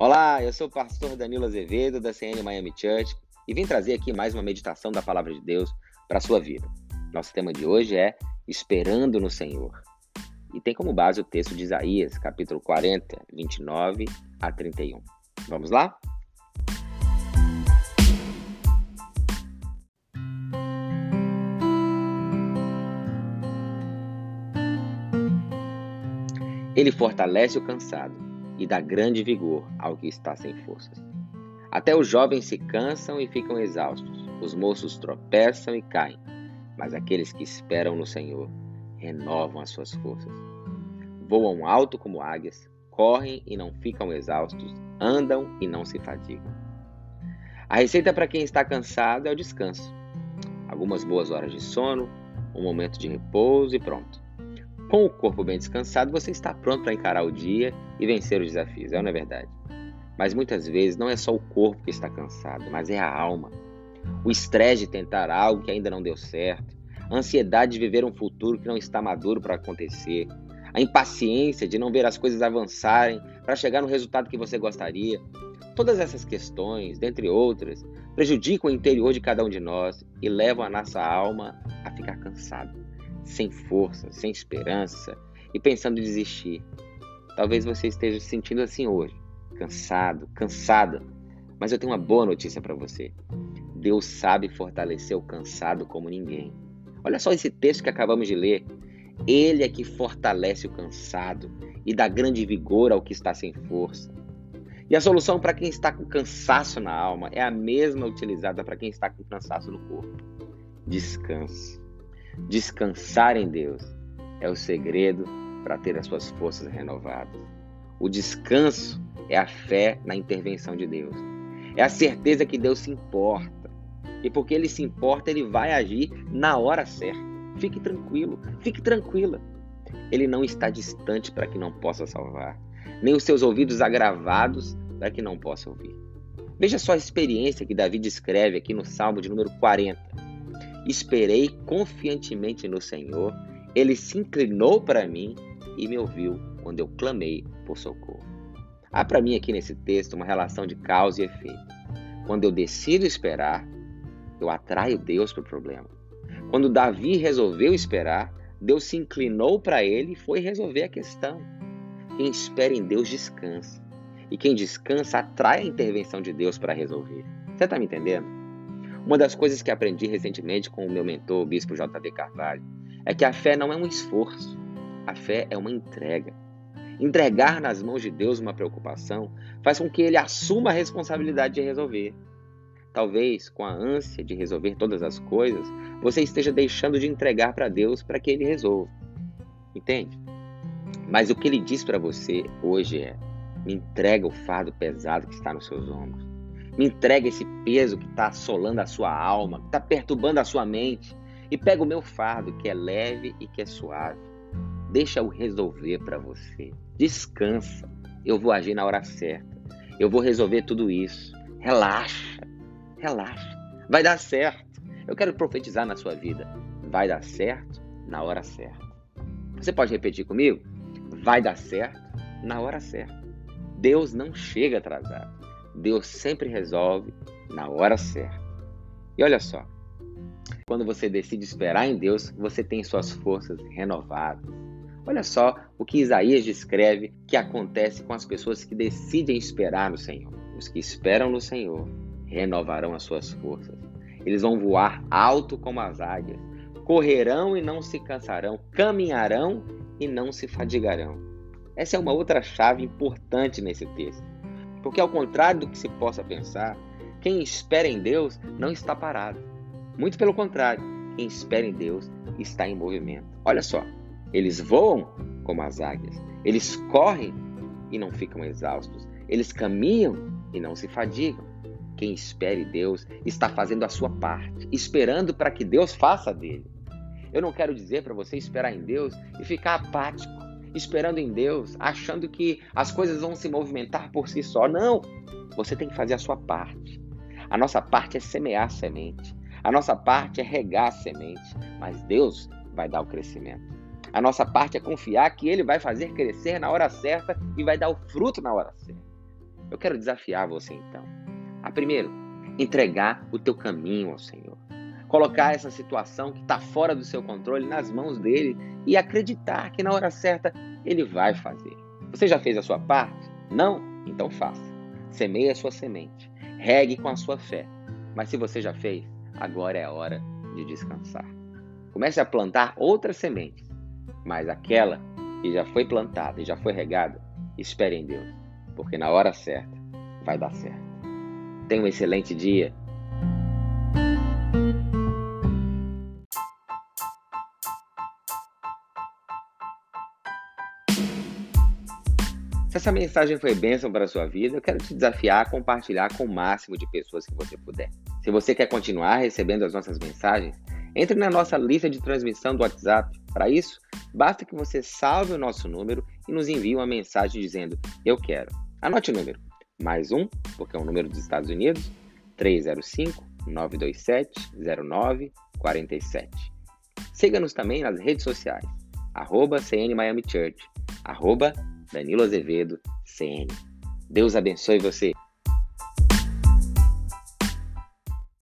Olá, eu sou o pastor Danilo Azevedo da CN Miami Church e vim trazer aqui mais uma meditação da palavra de Deus para a sua vida. Nosso tema de hoje é Esperando no Senhor. E tem como base o texto de Isaías, capítulo 40, 29 a 31. Vamos lá? Ele fortalece o cansado e dá grande vigor ao que está sem forças. Até os jovens se cansam e ficam exaustos, os moços tropeçam e caem, mas aqueles que esperam no Senhor renovam as suas forças. Voam alto como águias, correm e não ficam exaustos, andam e não se fadigam. A receita para quem está cansado é o descanso. Algumas boas horas de sono, um momento de repouso e pronto. Com o corpo bem descansado, você está pronto para encarar o dia e vencer os desafios, é não é verdade? Mas muitas vezes não é só o corpo que está cansado, mas é a alma. O estresse de tentar algo que ainda não deu certo, a ansiedade de viver um futuro que não está maduro para acontecer, a impaciência de não ver as coisas avançarem para chegar no resultado que você gostaria. Todas essas questões, dentre outras, prejudicam o interior de cada um de nós e levam a nossa alma a ficar cansada sem força, sem esperança e pensando em desistir. Talvez você esteja se sentindo assim hoje, cansado, cansada. Mas eu tenho uma boa notícia para você. Deus sabe fortalecer o cansado como ninguém. Olha só esse texto que acabamos de ler. Ele é que fortalece o cansado e dá grande vigor ao que está sem força. E a solução para quem está com cansaço na alma é a mesma utilizada para quem está com cansaço no corpo. Descanse. Descansar em Deus é o segredo para ter as suas forças renovadas. O descanso é a fé na intervenção de Deus. É a certeza que Deus se importa. E porque ele se importa, ele vai agir na hora certa. Fique tranquilo, fique tranquila. Ele não está distante para que não possa salvar, nem os seus ouvidos agravados para que não possa ouvir. Veja só a experiência que Davi descreve aqui no Salmo de número 40. Esperei confiantemente no Senhor, ele se inclinou para mim e me ouviu quando eu clamei por socorro. Há para mim aqui nesse texto uma relação de causa e efeito. Quando eu decido esperar, eu atraio Deus para o problema. Quando Davi resolveu esperar, Deus se inclinou para ele e foi resolver a questão. Quem espera em Deus descansa. E quem descansa atrai a intervenção de Deus para resolver. Você está me entendendo? Uma das coisas que aprendi recentemente com o meu mentor, o bispo J.D. Carvalho, é que a fé não é um esforço, a fé é uma entrega. Entregar nas mãos de Deus uma preocupação faz com que ele assuma a responsabilidade de resolver. Talvez, com a ânsia de resolver todas as coisas, você esteja deixando de entregar para Deus para que ele resolva. Entende? Mas o que ele diz para você hoje é: me entrega o fardo pesado que está nos seus ombros. Me entrega esse peso que está assolando a sua alma, que está perturbando a sua mente. E pega o meu fardo, que é leve e que é suave. Deixa eu resolver para você. Descansa. Eu vou agir na hora certa. Eu vou resolver tudo isso. Relaxa. Relaxa. Vai dar certo. Eu quero profetizar na sua vida. Vai dar certo na hora certa. Você pode repetir comigo? Vai dar certo na hora certa. Deus não chega atrasado. Deus sempre resolve na hora certa. E olha só, quando você decide esperar em Deus, você tem suas forças renovadas. Olha só o que Isaías descreve que acontece com as pessoas que decidem esperar no Senhor. Os que esperam no Senhor renovarão as suas forças. Eles vão voar alto como as águias, correrão e não se cansarão, caminharão e não se fadigarão. Essa é uma outra chave importante nesse texto. Porque, ao contrário do que se possa pensar, quem espera em Deus não está parado. Muito pelo contrário, quem espera em Deus está em movimento. Olha só, eles voam como as águias, eles correm e não ficam exaustos, eles caminham e não se fadigam. Quem espera em Deus está fazendo a sua parte, esperando para que Deus faça dele. Eu não quero dizer para você esperar em Deus e ficar apático esperando em Deus, achando que as coisas vão se movimentar por si só. Não! Você tem que fazer a sua parte. A nossa parte é semear a semente. A nossa parte é regar a semente. Mas Deus vai dar o crescimento. A nossa parte é confiar que Ele vai fazer crescer na hora certa e vai dar o fruto na hora certa. Eu quero desafiar você então. A primeiro, entregar o teu caminho ao Senhor. Colocar essa situação que está fora do seu controle nas mãos dele e acreditar que na hora certa ele vai fazer. Você já fez a sua parte? Não? Então faça. Semeie a sua semente. Regue com a sua fé. Mas se você já fez, agora é a hora de descansar. Comece a plantar outras sementes, mas aquela que já foi plantada e já foi regada, espere em Deus, porque na hora certa vai dar certo. Tenha um excelente dia. Se essa mensagem foi bênção para a sua vida, eu quero te desafiar a compartilhar com o máximo de pessoas que você puder. Se você quer continuar recebendo as nossas mensagens, entre na nossa lista de transmissão do WhatsApp. Para isso, basta que você salve o nosso número e nos envie uma mensagem dizendo Eu quero. Anote o número. Mais um, porque é um número dos Estados Unidos, 305-927-0947. Siga-nos também nas redes sociais, arroba CN Miami Church, arroba Danilo Azevedo, CN. Deus abençoe você.